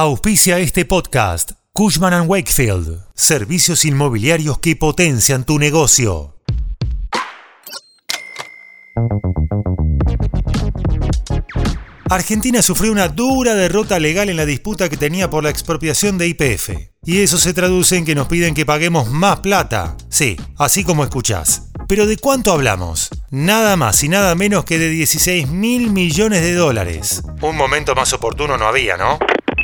Auspicia este podcast. Cushman ⁇ Wakefield. Servicios inmobiliarios que potencian tu negocio. Argentina sufrió una dura derrota legal en la disputa que tenía por la expropiación de IPF. Y eso se traduce en que nos piden que paguemos más plata. Sí, así como escuchás. Pero ¿de cuánto hablamos? Nada más y nada menos que de 16 mil millones de dólares. Un momento más oportuno no había, ¿no?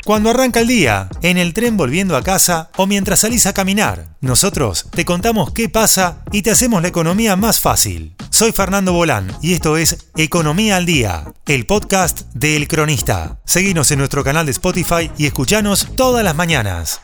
Cuando arranca el día, en el tren volviendo a casa o mientras salís a caminar, nosotros te contamos qué pasa y te hacemos la economía más fácil. Soy Fernando Bolán y esto es Economía al Día, el podcast de El Cronista. Seguinos en nuestro canal de Spotify y escuchanos todas las mañanas.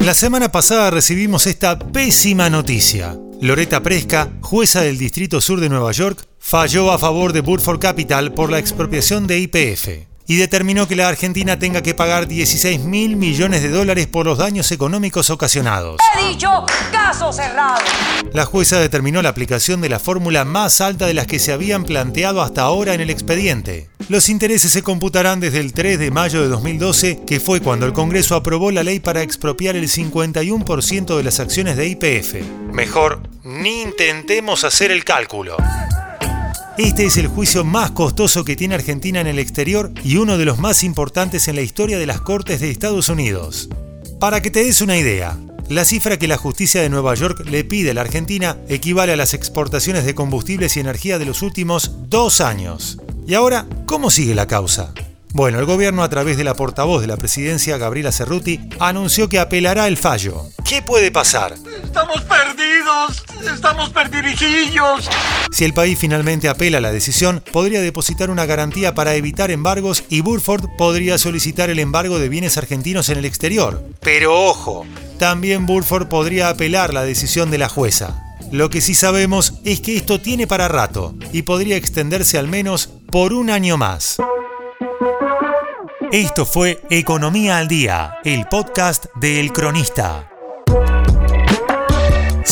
La semana pasada recibimos esta pésima noticia. Loreta Presca, jueza del Distrito Sur de Nueva York, falló a favor de Burford Capital por la expropiación de IPF y determinó que la Argentina tenga que pagar 16 mil millones de dólares por los daños económicos ocasionados. He dicho caso cerrado. La jueza determinó la aplicación de la fórmula más alta de las que se habían planteado hasta ahora en el expediente. Los intereses se computarán desde el 3 de mayo de 2012, que fue cuando el Congreso aprobó la ley para expropiar el 51% de las acciones de IPF. Mejor, ni intentemos hacer el cálculo. Este es el juicio más costoso que tiene Argentina en el exterior y uno de los más importantes en la historia de las Cortes de Estados Unidos. Para que te des una idea, la cifra que la justicia de Nueva York le pide a la Argentina equivale a las exportaciones de combustibles y energía de los últimos dos años. Y ahora, ¿cómo sigue la causa? Bueno, el gobierno a través de la portavoz de la presidencia, Gabriela Cerruti, anunció que apelará el fallo. ¿Qué puede pasar? Estamos perdidos, estamos perdidillos. Si el país finalmente apela la decisión, podría depositar una garantía para evitar embargos y Burford podría solicitar el embargo de bienes argentinos en el exterior. Pero ojo, también Burford podría apelar la decisión de la jueza. Lo que sí sabemos es que esto tiene para rato y podría extenderse al menos por un año más. Esto fue Economía al Día, el podcast de El Cronista.